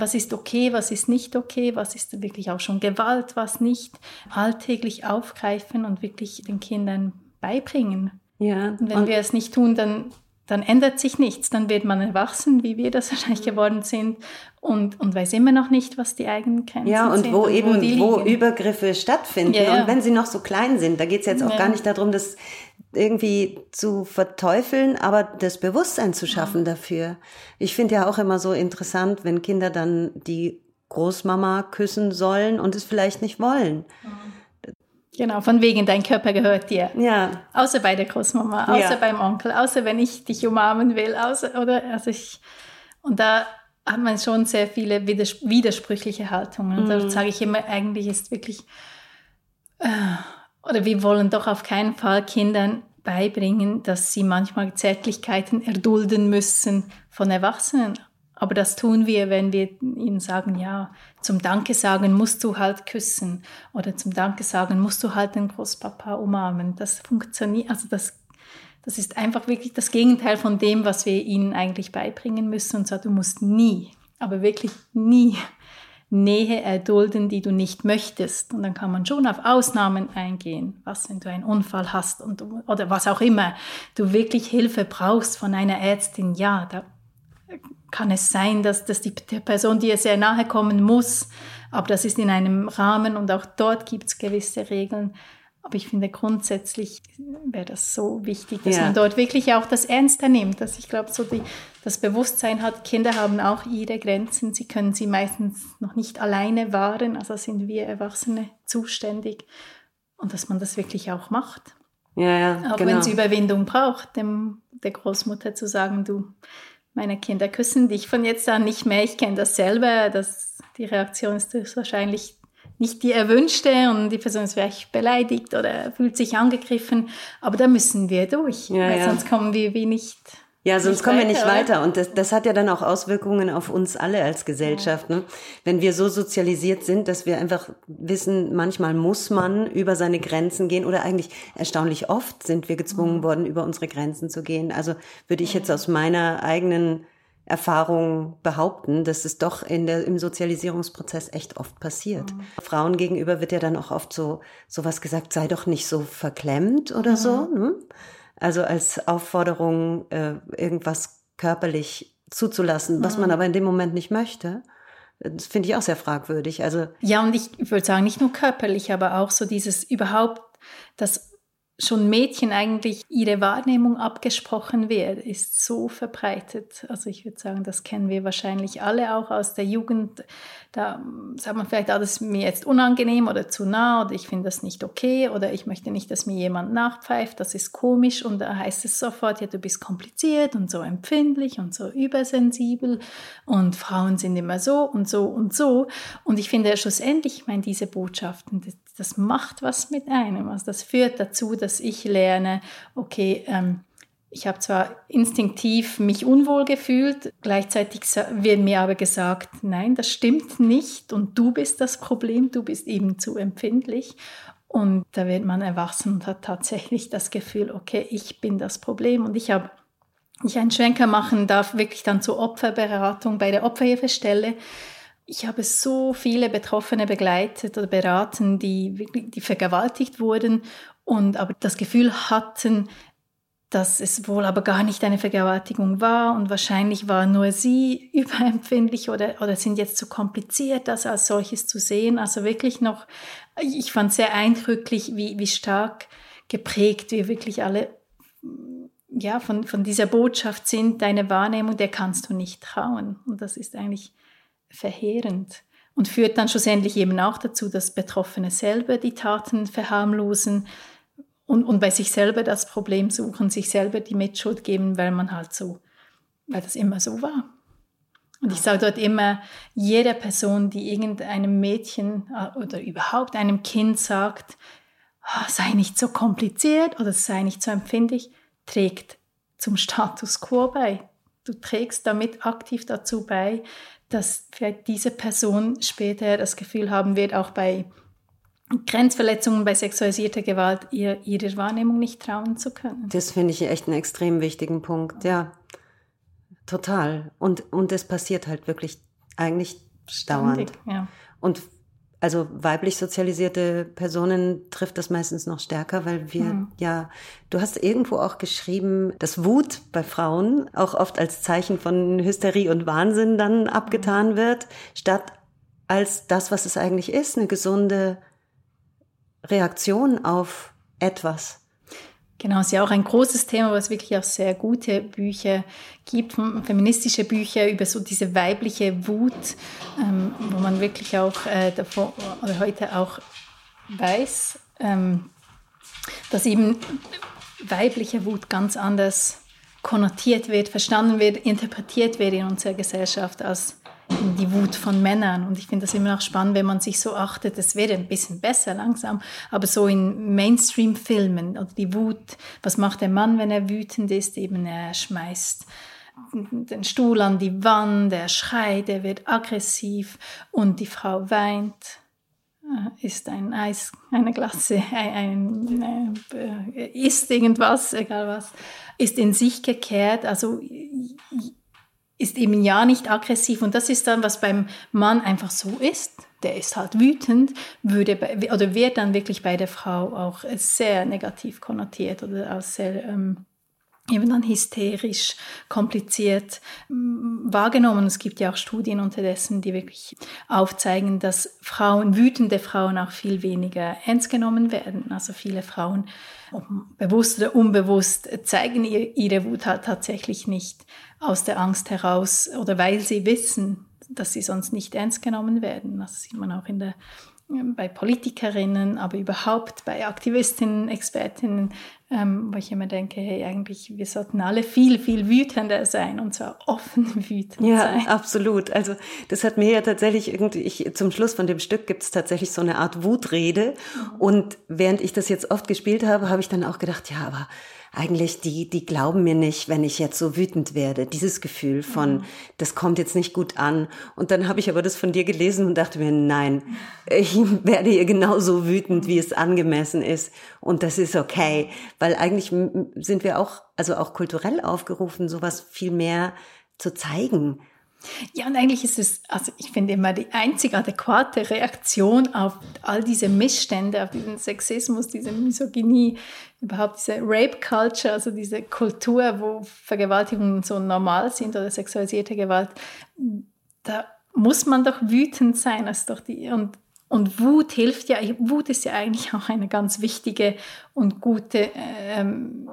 B: was ist okay, was ist nicht okay, was ist wirklich auch schon Gewalt, was nicht, alltäglich aufgreifen und wirklich den Kindern beibringen. Ja. Und wenn und wir es nicht tun, dann, dann ändert sich nichts. Dann wird man erwachsen, wie wir das wahrscheinlich geworden sind, und, und weiß immer noch nicht, was die eigenen Grenzen
A: ja, und
B: sind.
A: Wo und eben, wo, wo Übergriffe stattfinden. Ja, ja. Und wenn sie noch so klein sind, da geht es jetzt auch gar nicht darum, dass irgendwie zu verteufeln, aber das Bewusstsein zu schaffen ja. dafür. Ich finde ja auch immer so interessant, wenn Kinder dann die Großmama küssen sollen und es vielleicht nicht wollen.
B: Genau, von wegen, dein Körper gehört dir.
A: Ja.
B: Außer bei der Großmama, außer ja. beim Onkel, außer wenn ich dich umarmen will, außer, oder, also ich, und da hat man schon sehr viele widersprüchliche Haltungen. Und mhm. da sage ich immer, eigentlich ist wirklich, äh, oder wir wollen doch auf keinen Fall Kindern beibringen, dass sie manchmal Zärtlichkeiten erdulden müssen von Erwachsenen. Aber das tun wir, wenn wir ihnen sagen, ja, zum Danke sagen musst du halt küssen oder zum Danke sagen musst du halt den Großpapa umarmen. Das funktioniert, also das, das ist einfach wirklich das Gegenteil von dem, was wir ihnen eigentlich beibringen müssen. Und zwar, du musst nie, aber wirklich nie Nähe erdulden, die du nicht möchtest. Und dann kann man schon auf Ausnahmen eingehen. Was, wenn du einen Unfall hast und, oder was auch immer, du wirklich Hilfe brauchst von einer Ärztin, ja, da kann es sein, dass, dass die Person dir sehr nahe kommen muss, aber das ist in einem Rahmen und auch dort gibt es gewisse Regeln. Aber ich finde grundsätzlich wäre das so wichtig, dass ja. man dort wirklich auch das Ernste nimmt. Dass ich glaube, so die, das Bewusstsein hat, Kinder haben auch ihre Grenzen. Sie können sie meistens noch nicht alleine wahren. Also sind wir Erwachsene zuständig. Und dass man das wirklich auch macht.
A: Ja, ja,
B: auch genau. wenn es Überwindung braucht, dem, der Großmutter zu sagen, du, meine Kinder küssen dich von jetzt an nicht mehr. Ich kenne das selber. Das, die Reaktion ist wahrscheinlich nicht die erwünschte und die Person ist vielleicht beleidigt oder fühlt sich angegriffen. Aber da müssen wir durch, ja, weil ja. sonst kommen wir wie nicht.
A: Ja, sonst kommen weiter, wir nicht weiter. Und das, das hat ja dann auch Auswirkungen auf uns alle als Gesellschaft. Ne? Wenn wir so sozialisiert sind, dass wir einfach wissen, manchmal muss man über seine Grenzen gehen oder eigentlich erstaunlich oft sind wir gezwungen mhm. worden, über unsere Grenzen zu gehen. Also würde ich jetzt aus meiner eigenen Erfahrung behaupten, dass es doch in der, im Sozialisierungsprozess echt oft passiert. Mhm. Frauen gegenüber wird ja dann auch oft so sowas gesagt, sei doch nicht so verklemmt oder mhm. so. Ne? Also als Aufforderung, äh, irgendwas körperlich zuzulassen, was man mhm. aber in dem Moment nicht möchte. Das finde ich auch sehr fragwürdig. Also
B: ja, und ich würde sagen, nicht nur körperlich, aber auch so dieses überhaupt das schon Mädchen eigentlich ihre Wahrnehmung abgesprochen wird, ist so verbreitet. Also ich würde sagen, das kennen wir wahrscheinlich alle auch aus der Jugend. Da sagt man vielleicht, ah, das ist mir jetzt unangenehm oder zu nah oder ich finde das nicht okay oder ich möchte nicht, dass mir jemand nachpfeift, das ist komisch und da heißt es sofort, ja, du bist kompliziert und so empfindlich und so übersensibel und Frauen sind immer so und so und so. Und ich finde schlussendlich, ich meine, diese Botschaften, das, macht was mit einem. Also das führt dazu, dass ich lerne, okay, ähm, ich habe zwar instinktiv mich unwohl gefühlt, gleichzeitig wird mir aber gesagt, nein, das stimmt nicht und du bist das Problem, du bist eben zu empfindlich. Und da wird man erwachsen und hat tatsächlich das Gefühl, okay, ich bin das Problem und ich habe ich einen Schwenker machen darf, wirklich dann zur Opferberatung bei der Opferhilfestelle ich habe so viele Betroffene begleitet oder beraten, die, die vergewaltigt wurden und aber das Gefühl hatten, dass es wohl aber gar nicht eine Vergewaltigung war und wahrscheinlich war nur sie überempfindlich oder, oder sind jetzt zu kompliziert, das als solches zu sehen. Also wirklich noch, ich fand sehr eindrücklich, wie, wie stark geprägt wir wirklich alle ja, von, von dieser Botschaft sind, deine Wahrnehmung, der kannst du nicht trauen. Und das ist eigentlich verheerend und führt dann schlussendlich eben auch dazu, dass Betroffene selber die Taten verharmlosen und, und bei sich selber das Problem suchen, sich selber die Mitschuld geben, weil man halt so, weil das immer so war. Und ich sage dort immer, jede Person, die irgendeinem Mädchen äh, oder überhaupt einem Kind sagt, oh, sei nicht so kompliziert oder sei nicht so empfindlich, trägt zum Status quo bei. Du trägst damit aktiv dazu bei, dass vielleicht diese Person später das Gefühl haben wird, auch bei Grenzverletzungen, bei sexualisierter Gewalt ihr, ihrer Wahrnehmung nicht trauen zu können.
A: Das finde ich echt einen extrem wichtigen Punkt, ja. Total. Und, und es passiert halt wirklich eigentlich dauernd. ja. Und also weiblich sozialisierte Personen trifft das meistens noch stärker, weil wir mhm. ja, du hast irgendwo auch geschrieben, dass Wut bei Frauen auch oft als Zeichen von Hysterie und Wahnsinn dann abgetan wird, statt als das, was es eigentlich ist, eine gesunde Reaktion auf etwas.
B: Genau, ist ja auch ein großes Thema, was wirklich auch sehr gute Bücher gibt, feministische Bücher über so diese weibliche Wut, ähm, wo man wirklich auch äh, davor, oder heute auch weiß, ähm, dass eben weibliche Wut ganz anders konnotiert wird, verstanden wird, interpretiert wird in unserer Gesellschaft als die Wut von Männern. Und ich finde das immer noch spannend, wenn man sich so achtet, es wird ein bisschen besser langsam, aber so in Mainstream-Filmen oder die Wut, was macht der Mann, wenn er wütend ist? Eben er schmeißt den Stuhl an die Wand, er schreit, er wird aggressiv und die Frau weint, äh, isst ein Eis, eine Glasse, ein, ein, äh, isst irgendwas, egal was, ist in sich gekehrt, also ist eben ja nicht aggressiv und das ist dann, was beim Mann einfach so ist. Der ist halt wütend, würde bei, oder wird dann wirklich bei der Frau auch sehr negativ konnotiert oder auch sehr ähm, eben dann hysterisch, kompliziert mm, wahrgenommen. Es gibt ja auch Studien unterdessen, die wirklich aufzeigen, dass Frauen, wütende Frauen auch viel weniger ernst genommen werden. Also viele Frauen, bewusst oder unbewusst, zeigen ihre Wut halt tatsächlich nicht aus der Angst heraus oder weil sie wissen, dass sie sonst nicht ernst genommen werden. Das sieht man auch in der bei Politikerinnen, aber überhaupt bei Aktivistinnen, Expertinnen, ähm, wo ich immer denke, hey, eigentlich, wir sollten alle viel, viel wütender sein und zwar offen wütend
A: ja,
B: sein.
A: Ja, absolut. Also das hat mir ja tatsächlich irgendwie, ich, zum Schluss von dem Stück gibt es tatsächlich so eine Art Wutrede mhm. und während ich das jetzt oft gespielt habe, habe ich dann auch gedacht, ja, aber eigentlich, die, die glauben mir nicht, wenn ich jetzt so wütend werde. Dieses Gefühl von, das kommt jetzt nicht gut an. Und dann habe ich aber das von dir gelesen und dachte mir, nein, ich werde hier genauso wütend, wie es angemessen ist. Und das ist okay, weil eigentlich sind wir auch, also auch kulturell aufgerufen, sowas viel mehr zu zeigen
B: ja, und eigentlich ist es, also ich finde immer die einzig adäquate Reaktion auf all diese Missstände, auf diesen Sexismus, diese Misogynie, überhaupt diese Rape Culture, also diese Kultur, wo Vergewaltigungen so normal sind oder sexualisierte Gewalt, da muss man doch wütend sein, als doch die, und und Wut hilft ja, Wut ist ja eigentlich auch eine ganz wichtige und gute ähm,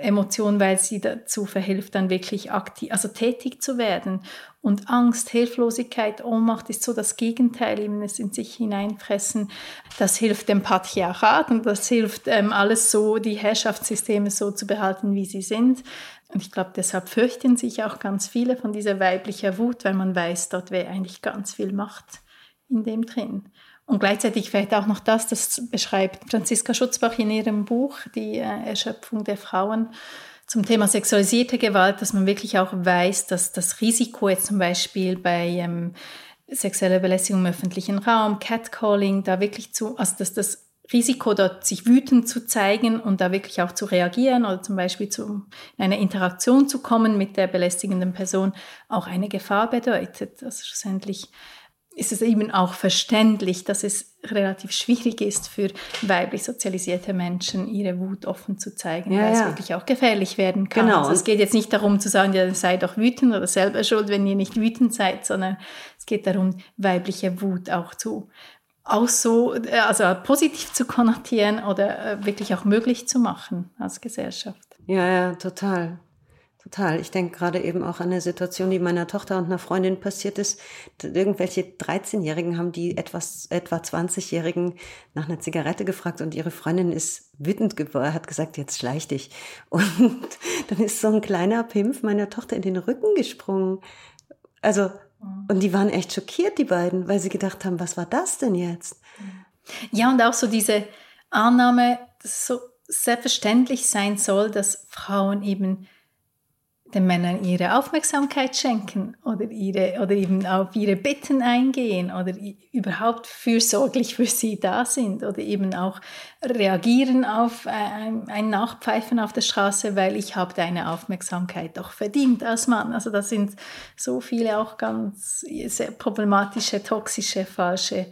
B: Emotion, weil sie dazu verhilft, dann wirklich aktiv, also tätig zu werden. Und Angst, Hilflosigkeit, Ohnmacht ist so das Gegenteil, eben es in sich hineinfressen. Das hilft dem Patriarchat und das hilft ähm, alles so, die Herrschaftssysteme so zu behalten, wie sie sind. Und ich glaube, deshalb fürchten sich auch ganz viele von dieser weiblichen Wut, weil man weiß, dort wäre eigentlich ganz viel Macht in dem drin. Und gleichzeitig vielleicht auch noch das, das beschreibt Franziska Schutzbach in ihrem Buch, die äh, Erschöpfung der Frauen zum Thema sexualisierte Gewalt, dass man wirklich auch weiß, dass das Risiko jetzt zum Beispiel bei ähm, sexueller Belästigung im öffentlichen Raum, Catcalling, da wirklich zu, also dass das Risiko dort sich wütend zu zeigen und da wirklich auch zu reagieren oder zum Beispiel zu, in eine Interaktion zu kommen mit der belästigenden Person auch eine Gefahr bedeutet. Also schlussendlich ist es eben auch verständlich, dass es relativ schwierig ist für weiblich sozialisierte Menschen, ihre Wut offen zu zeigen, ja, weil ja. es wirklich auch gefährlich werden kann. Genau. Also es geht jetzt nicht darum zu sagen, ja, sei doch wütend oder selber schuld, wenn ihr nicht wütend seid, sondern es geht darum, weibliche Wut auch zu auch so, äh, also positiv zu konnotieren oder äh, wirklich auch möglich zu machen als Gesellschaft.
A: Ja, ja, total. Total. Ich denke gerade eben auch an eine Situation, die meiner Tochter und einer Freundin passiert ist. Irgendwelche 13-Jährigen haben die etwas, etwa 20-Jährigen nach einer Zigarette gefragt und ihre Freundin ist wütend geworden, hat gesagt, jetzt schleich dich. Und dann ist so ein kleiner Pimpf meiner Tochter in den Rücken gesprungen. Also, und die waren echt schockiert, die beiden, weil sie gedacht haben, was war das denn jetzt?
B: Ja, und auch so diese Annahme, dass es so selbstverständlich sein soll, dass Frauen eben den Männern ihre Aufmerksamkeit schenken oder, ihre, oder eben auf ihre Bitten eingehen oder überhaupt fürsorglich für sie da sind oder eben auch reagieren auf ein, ein Nachpfeifen auf der Straße, weil ich habe deine Aufmerksamkeit doch verdient als Mann. Also da sind so viele auch ganz sehr problematische, toxische, falsche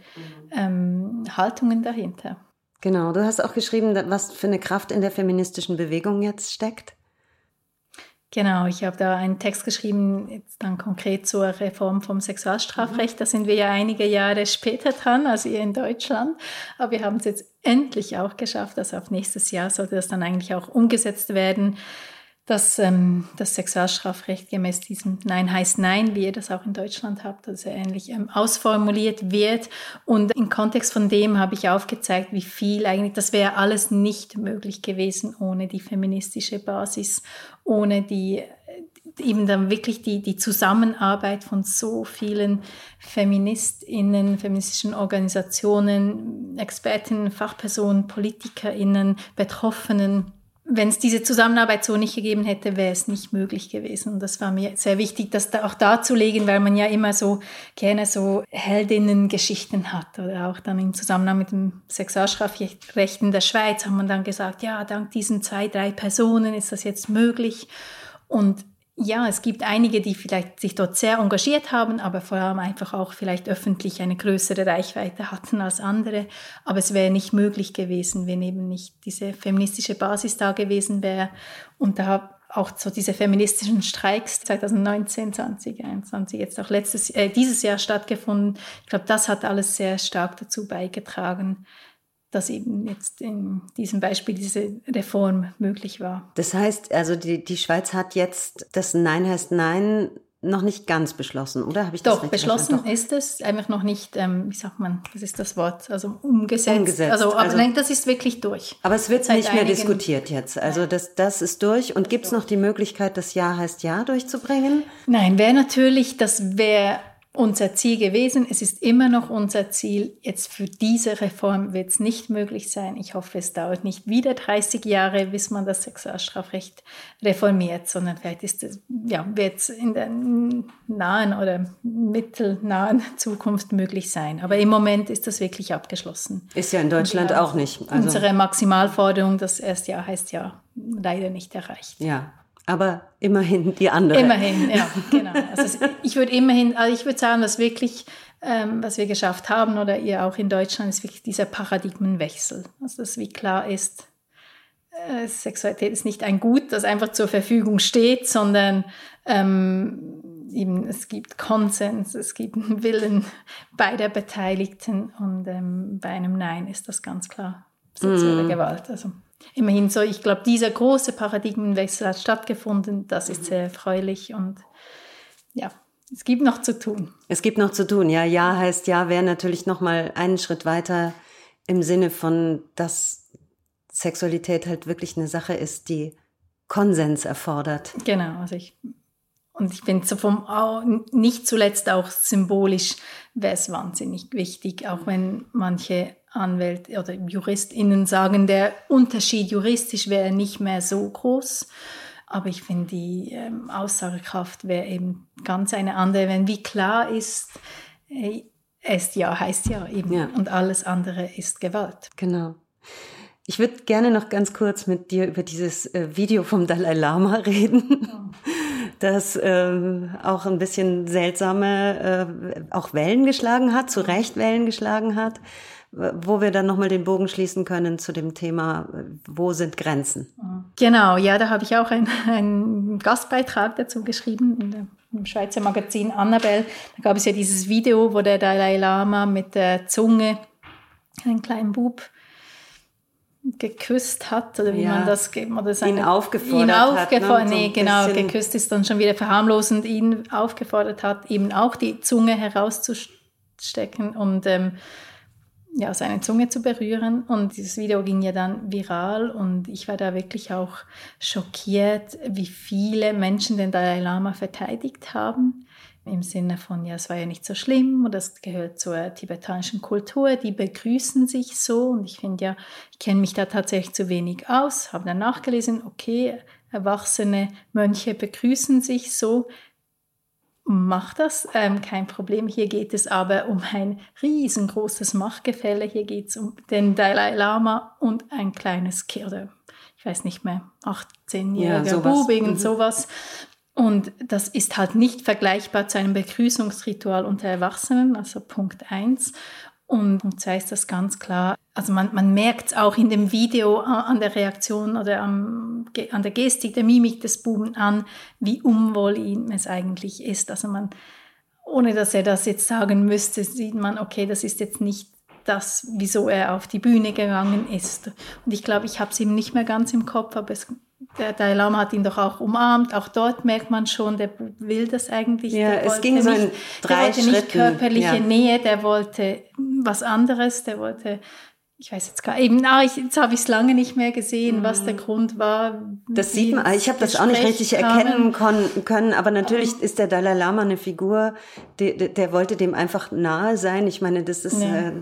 B: ähm, Haltungen dahinter.
A: Genau, du hast auch geschrieben, was für eine Kraft in der feministischen Bewegung jetzt steckt.
B: Genau, ich habe da einen Text geschrieben, jetzt dann konkret zur Reform vom Sexualstrafrecht. Mhm. Da sind wir ja einige Jahre später dran als ihr in Deutschland. Aber wir haben es jetzt endlich auch geschafft. Also auf nächstes Jahr sollte das dann eigentlich auch umgesetzt werden dass ähm, das Sexualstrafrecht gemäß diesem Nein heißt Nein, wie ihr das auch in Deutschland habt, also ähnlich ähm, ausformuliert wird. Und im Kontext von dem habe ich aufgezeigt, wie viel eigentlich, das wäre alles nicht möglich gewesen ohne die feministische Basis, ohne die äh, eben dann wirklich die, die Zusammenarbeit von so vielen FeministInnen, feministischen Organisationen, Expertinnen, Fachpersonen, PolitikerInnen, Betroffenen, wenn es diese Zusammenarbeit so nicht gegeben hätte, wäre es nicht möglich gewesen. Und das war mir sehr wichtig, das da auch darzulegen, weil man ja immer so gerne so Heldinnengeschichten hat. Oder auch dann im Zusammenhang mit dem Sexualstrafrecht in der Schweiz hat man dann gesagt, ja, dank diesen zwei, drei Personen ist das jetzt möglich. Und ja, es gibt einige, die vielleicht sich dort sehr engagiert haben, aber vor allem einfach auch vielleicht öffentlich eine größere Reichweite hatten als andere. Aber es wäre nicht möglich gewesen, wenn eben nicht diese feministische Basis da gewesen wäre. Und da auch so diese feministischen Streiks 2019, 2021, jetzt auch letztes, äh, dieses Jahr stattgefunden. Ich glaube, das hat alles sehr stark dazu beigetragen, dass eben jetzt in diesem Beispiel diese Reform möglich war.
A: Das heißt, also die, die Schweiz hat jetzt das Nein heißt Nein noch nicht ganz beschlossen, oder?
B: Habe ich das Doch, beschlossen Doch. ist es, einfach noch nicht, ähm, wie sagt man, das ist das Wort, also umgesetzt. umgesetzt. Also, aber also, nein, das ist wirklich durch.
A: Aber es wird nicht mehr diskutiert jetzt. Also das, das ist durch. Und gibt es noch die Möglichkeit, das Ja heißt Ja durchzubringen?
B: Nein, wäre natürlich, das wäre unser Ziel gewesen. Es ist immer noch unser Ziel. Jetzt für diese Reform wird es nicht möglich sein. Ich hoffe, es dauert nicht wieder 30 Jahre, bis man das Sexualstrafrecht reformiert, sondern vielleicht ist es, ja, wird es in der nahen oder mittelnahen Zukunft möglich sein. Aber im Moment ist das wirklich abgeschlossen.
A: Ist ja in Deutschland auch nicht.
B: Also unsere Maximalforderung, das erste Jahr heißt ja, leider nicht erreicht.
A: Ja, aber immerhin die andere.
B: Immerhin, ja, genau. Also ich würde immerhin, also ich würde sagen, dass wirklich, ähm, was wir geschafft haben oder ihr auch in Deutschland, ist wirklich dieser Paradigmenwechsel. Also dass wie klar ist, äh, Sexualität ist nicht ein Gut, das einfach zur Verfügung steht, sondern ähm, eben, es gibt Konsens, es gibt einen Willen beider Beteiligten und ähm, bei einem Nein ist das ganz klar sexuelle mm. Gewalt. Also immerhin so, ich glaube, dieser große Paradigmenwechsel hat stattgefunden. Das ist sehr erfreulich und ja, es gibt noch zu tun.
A: Es gibt noch zu tun, ja. Ja heißt ja, wäre natürlich noch mal einen Schritt weiter im Sinne von, dass Sexualität halt wirklich eine Sache ist, die Konsens erfordert.
B: Genau, also ich und ich finde so vom nicht zuletzt auch symbolisch wäre es wahnsinnig wichtig, auch wenn manche Anwälte oder JuristInnen sagen, der Unterschied juristisch wäre nicht mehr so groß. Aber ich finde, die ähm, Aussagekraft wäre eben ganz eine andere, wenn wie klar ist, äh, es ja heißt ja eben ja. und alles andere ist Gewalt.
A: Genau. Ich würde gerne noch ganz kurz mit dir über dieses äh, Video vom Dalai Lama reden, das äh, auch ein bisschen seltsame, äh, auch Wellen geschlagen hat, zu Recht Wellen geschlagen hat wo wir dann nochmal den Bogen schließen können zu dem Thema, wo sind Grenzen?
B: Genau, ja, da habe ich auch einen Gastbeitrag dazu geschrieben im Schweizer Magazin Annabelle. Da gab es ja dieses Video, wo der Dalai Lama mit der Zunge einen kleinen Bub geküsst hat oder wie ja, man das oder
A: seine, ihn aufgefordert ihn aufgefordert
B: hat, ne? nee, genau geküsst ist dann schon wieder verharmlosend ihn aufgefordert hat eben auch die Zunge herauszustecken und ähm, ja, seine Zunge zu berühren. Und dieses Video ging ja dann viral und ich war da wirklich auch schockiert, wie viele Menschen den Dalai Lama verteidigt haben. Im Sinne von, ja, es war ja nicht so schlimm und das gehört zur tibetanischen Kultur, die begrüßen sich so. Und ich finde ja, ich kenne mich da tatsächlich zu wenig aus, habe dann nachgelesen, okay, erwachsene Mönche begrüßen sich so macht das, ähm, kein Problem. Hier geht es aber um ein riesengroßes Machtgefälle. Hier geht es um den Dalai Lama und ein kleines Kind, oder ich weiß nicht mehr, 18-jähriger ja, Bub, irgend mhm. sowas. Und das ist halt nicht vergleichbar zu einem Begrüßungsritual unter Erwachsenen, also Punkt 1. Und Punkt 2 ist das ganz klar. Also man, man merkt es auch in dem Video an der Reaktion oder am, an der Gestik, der Mimik des Buben an, wie unwohl ihm es eigentlich ist. Also man, ohne dass er das jetzt sagen müsste, sieht man, okay, das ist jetzt nicht das, wieso er auf die Bühne gegangen ist. Und ich glaube, ich habe es ihm nicht mehr ganz im Kopf, aber es der Dalai Lama hat ihn doch auch umarmt. Auch dort merkt man schon, der will das eigentlich.
A: Ja, es ging so in drei
B: der wollte Schritten. nicht körperliche ja. Nähe, der wollte was anderes, der wollte ich weiß jetzt gar eben, ah, ich, jetzt habe ich es lange nicht mehr gesehen, was der mhm. Grund war.
A: Das sieht man, ich habe das auch nicht richtig erkennen können, aber natürlich oh. ist der Dalai Lama eine Figur, der, der wollte dem einfach nahe sein. Ich meine, das ist ja. äh,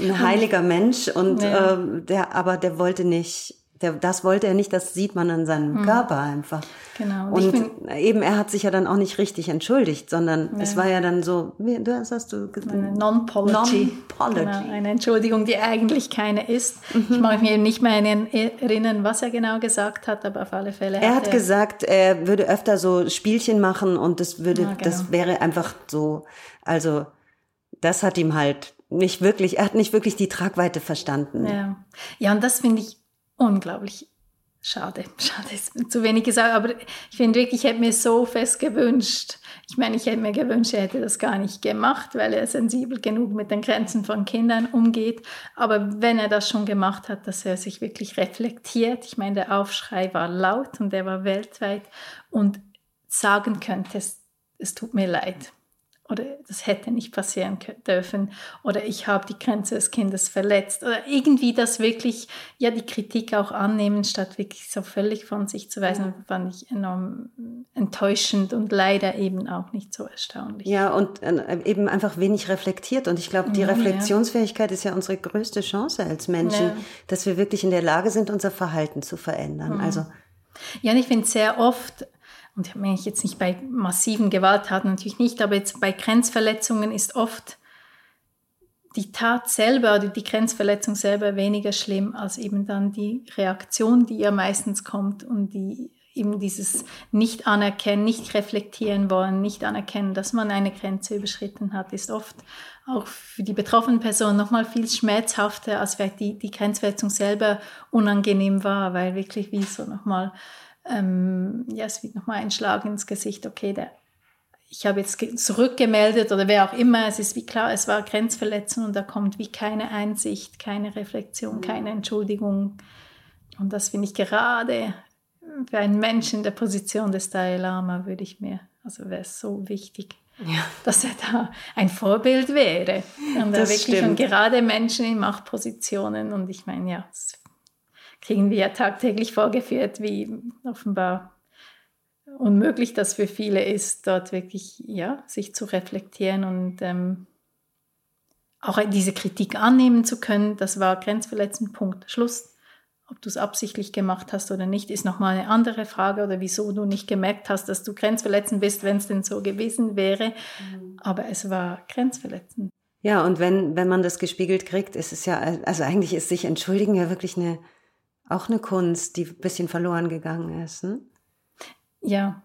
A: ein heiliger Mensch und ja. äh, der, aber der wollte nicht Der, das wollte er nicht, das sieht man an seinem mhm. Körper einfach. Genau. Und, und eben, er hat sich ja dann auch nicht richtig entschuldigt, sondern ja. es war ja dann so, wie, du hast, hast du
B: gesagt? Non-Pology. Non genau, eine Entschuldigung, die eigentlich keine ist. Mhm. Ich mag mich eben nicht mehr erinnern, was er genau gesagt hat, aber auf alle Fälle.
A: Er hat, er gesagt, er würde öfter so Spielchen machen und das würde, ja, genau. das wäre einfach so, also das hat ihm halt nicht wirklich, er hat nicht wirklich die Tragweite verstanden.
B: Ja, ja und das finde ich unglaublich schade. Schade ist zu wenig gesagt, aber ich finde wirklich, ich hätte mir so fest gewünscht, ich meine, ich hätte mir gewünscht, er hätte das gar nicht gemacht, weil er sensibel genug mit den Grenzen von Kindern umgeht. Aber wenn er das schon gemacht hat, dass er sich wirklich reflektiert. Ich meine, der Aufschrei war laut und der war weltweit und sagen könnte, es, es tut mir leid oder das hätte nicht passieren dürfen oder ich habe die Grenze des Kindes verletzt oder irgendwie das wirklich, ja, die Kritik auch annehmen, statt wirklich so völlig von sich zu weisen, fand ich enorm enttäuschend und leider eben auch nicht so erstaunlich.
A: Ja, und äh, eben einfach wenig reflektiert und ich glaube, die ja, Reflexionsfähigkeit ja. ist ja unsere größte Chance als Menschen, ja. dass wir wirklich in der Lage sind, unser Verhalten zu verändern. Mhm. Also
B: ja, und ich finde sehr oft, und ich meine jetzt nicht bei massiven Gewalttaten natürlich nicht, aber jetzt bei Grenzverletzungen ist oft die Tat selber oder die Grenzverletzung selber weniger schlimm als eben dann die Reaktion, die ja meistens kommt und die eben dieses nicht anerkennen, nicht reflektieren wollen, nicht anerkennen, dass man eine Grenze überschritten hat, ist oft auch für die betroffene Person nochmal viel schmerzhafter, als vielleicht die, die Grenzverletzung selber unangenehm war, weil wirklich wie so nochmal ähm, ja, es wird nochmal ein Schlag ins Gesicht, okay, der, ich habe jetzt zurückgemeldet oder wer auch immer, es ist wie klar, es war Grenzverletzung und da kommt wie keine Einsicht, keine Reflexion, keine Entschuldigung. Und das finde ich gerade für einen Menschen in der Position des Dalai Lama würde ich mir, also wäre es so wichtig, ja. dass er da ein Vorbild wäre. Und das wirklich stimmt. und gerade Menschen in Machtpositionen und ich meine, ja, es kriegen wir ja tagtäglich vorgeführt, wie offenbar unmöglich das für viele ist, dort wirklich ja, sich zu reflektieren und ähm, auch diese Kritik annehmen zu können. Das war grenzverletzend, Punkt, Schluss. Ob du es absichtlich gemacht hast oder nicht, ist nochmal eine andere Frage oder wieso du nicht gemerkt hast, dass du grenzverletzend bist, wenn es denn so gewesen wäre. Mhm. Aber es war grenzverletzend.
A: Ja, und wenn, wenn man das gespiegelt kriegt, ist es ja, also eigentlich ist sich entschuldigen ja wirklich eine, auch eine Kunst, die ein bisschen verloren gegangen ist. Hm?
B: Ja.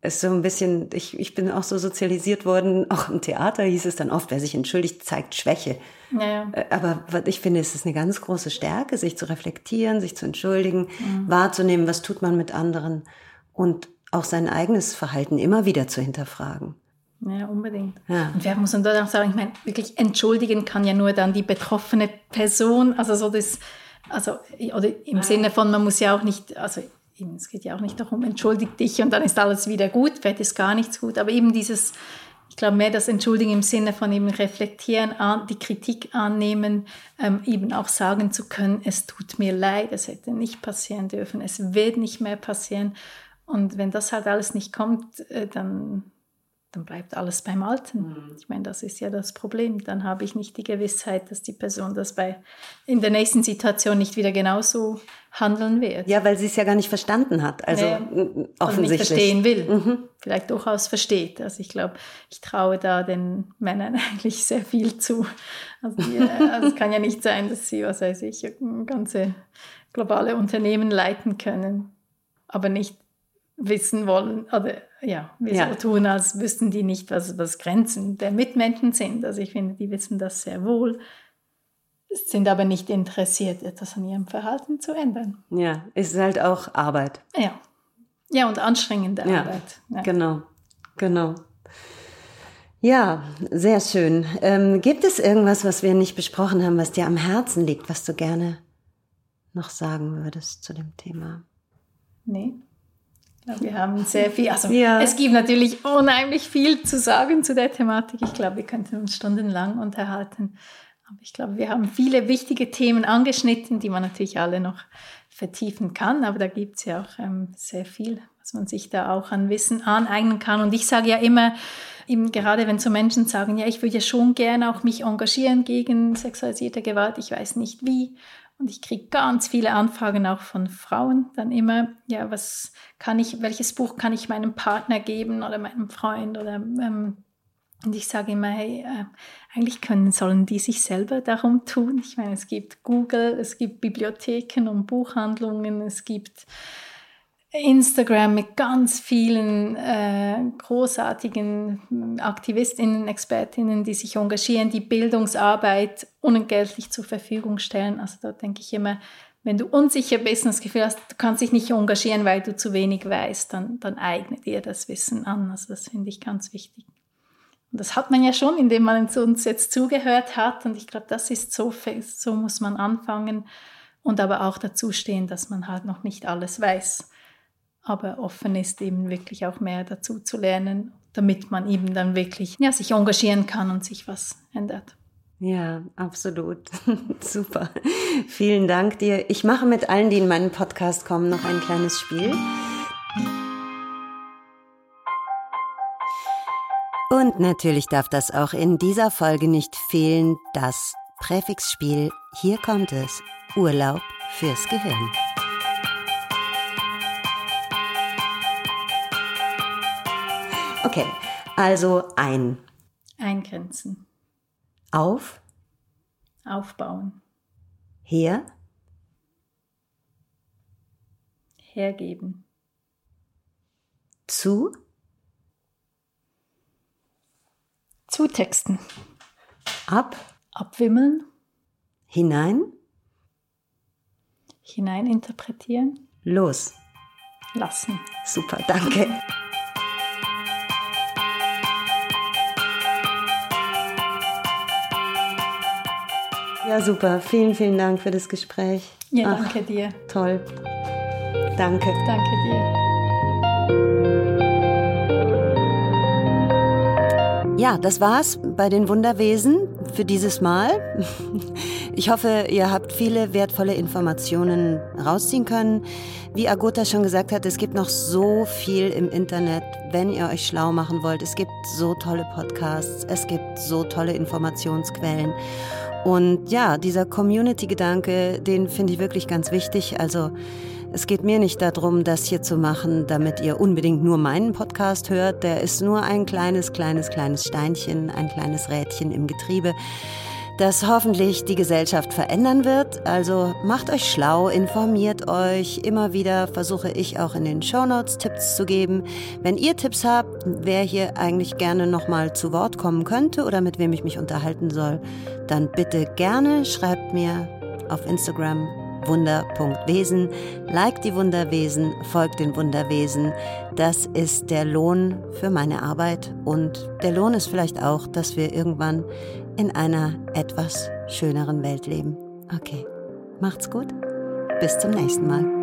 A: Ist so ein bisschen, ich, ich bin auch so sozialisiert worden, auch im Theater hieß es dann oft, wer sich entschuldigt, zeigt Schwäche. Ja, ja. Äh, aber ich finde, es ist eine ganz große Stärke, sich zu reflektieren, sich zu entschuldigen, mhm. wahrzunehmen, was tut man mit anderen und auch sein eigenes Verhalten immer wieder zu hinterfragen.
B: Ja, unbedingt. Ja. Und wer muss man dort auch sagen, ich meine, wirklich entschuldigen kann ja nur dann die betroffene Person, also so das, also, oder im ah. Sinne von, man muss ja auch nicht, also es geht ja auch nicht darum, entschuldigt dich und dann ist alles wieder gut, vielleicht ist gar nichts gut, aber eben dieses, ich glaube mehr das Entschuldigen im Sinne von eben reflektieren, die Kritik annehmen, ähm, eben auch sagen zu können, es tut mir leid, es hätte nicht passieren dürfen, es wird nicht mehr passieren. Und wenn das halt alles nicht kommt, äh, dann dann bleibt alles beim Alten. Mhm. Ich meine, das ist ja das Problem. Dann habe ich nicht die Gewissheit, dass die Person das bei in der nächsten Situation nicht wieder genauso handeln wird.
A: Ja, weil sie es ja gar nicht verstanden hat. Also nee, offensichtlich. Nicht
B: verstehen will. Mhm. Vielleicht durchaus versteht. Also ich glaube, ich traue da den Männern eigentlich sehr viel zu. Also, die, also es kann ja nicht sein, dass sie, was weiß ich, ganze globale Unternehmen leiten können, aber nicht wissen wollen oder ja, wir ja. so tun, als wüssten die nicht, was, was Grenzen der Mitmenschen sind. Also ich finde, die wissen das sehr wohl, sind aber nicht interessiert, etwas an ihrem Verhalten zu ändern.
A: Ja, es ist halt auch Arbeit.
B: Ja, ja und anstrengende ja, Arbeit.
A: Ja. Genau, genau. Ja, sehr schön. Ähm, gibt es irgendwas, was wir nicht besprochen haben, was dir am Herzen liegt, was du gerne noch sagen würdest zu dem Thema?
B: Nee. Wir haben sehr viel, also ja. es gibt natürlich unheimlich viel zu sagen zu der Thematik. Ich glaube, wir könnten uns stundenlang unterhalten. Aber ich glaube, wir haben viele wichtige Themen angeschnitten, die man natürlich alle noch vertiefen kann. Aber da gibt es ja auch ähm, sehr viel, was man sich da auch an Wissen aneignen kann. Und ich sage ja immer, eben gerade wenn so Menschen sagen, ja, ich würde ja schon gerne auch mich engagieren gegen sexualisierte Gewalt, ich weiß nicht wie. Und ich kriege ganz viele Anfragen auch von Frauen dann immer, ja, was kann ich, welches Buch kann ich meinem Partner geben oder meinem Freund oder ähm, und ich sage immer, hey, äh, eigentlich können, sollen die sich selber darum tun. Ich meine, es gibt Google, es gibt Bibliotheken und Buchhandlungen, es gibt Instagram mit ganz vielen äh, großartigen Aktivistinnen, Expertinnen, die sich engagieren, die Bildungsarbeit unentgeltlich zur Verfügung stellen. Also da denke ich immer, wenn du unsicher bist und das Gefühl hast, du kannst dich nicht engagieren, weil du zu wenig weißt, dann, dann eigne dir das Wissen an. Also das finde ich ganz wichtig. Und das hat man ja schon, indem man uns jetzt zugehört hat. Und ich glaube, das ist so, so muss man anfangen und aber auch dazu stehen, dass man halt noch nicht alles weiß aber offen ist, eben wirklich auch mehr dazu zu lernen, damit man eben dann wirklich ja, sich engagieren kann und sich was ändert.
A: Ja, absolut. Super. Vielen Dank dir. Ich mache mit allen, die in meinen Podcast kommen, noch ein kleines Spiel. Und natürlich darf das auch in dieser Folge nicht fehlen, das Präfixspiel. Hier kommt es. Urlaub fürs Gehirn. Okay, also ein.
B: Eingrenzen.
A: Auf.
B: Aufbauen.
A: Her.
B: Hergeben.
A: Zu.
B: Zutexten.
A: Ab.
B: Abwimmeln.
A: Hinein.
B: Hineininterpretieren.
A: Los.
B: Lassen.
A: Super, danke. Ja, super. Vielen, vielen Dank für das Gespräch.
B: Ja, Ach, danke dir.
A: Toll. Danke.
B: Danke dir.
A: Ja, das war's bei den Wunderwesen für dieses Mal. Ich hoffe, ihr habt viele wertvolle Informationen rausziehen können. Wie Agota schon gesagt hat, es gibt noch so viel im Internet, wenn ihr euch schlau machen wollt. Es gibt so tolle Podcasts, es gibt so tolle Informationsquellen. Und ja, dieser Community-Gedanke, den finde ich wirklich ganz wichtig. Also es geht mir nicht darum, das hier zu machen, damit ihr unbedingt nur meinen Podcast hört. Der ist nur ein kleines, kleines, kleines Steinchen, ein kleines Rädchen im Getriebe das hoffentlich die Gesellschaft verändern wird. Also macht euch schlau, informiert euch. Immer wieder versuche ich auch in den Shownotes Tipps zu geben. Wenn ihr Tipps habt, wer hier eigentlich gerne nochmal zu Wort kommen könnte oder mit wem ich mich unterhalten soll, dann bitte gerne schreibt mir auf Instagram Wunder.wesen. Like die Wunderwesen, folgt den Wunderwesen. Das ist der Lohn für meine Arbeit und der Lohn ist vielleicht auch, dass wir irgendwann in einer etwas schöneren Welt leben. Okay, macht's gut. Bis zum nächsten Mal.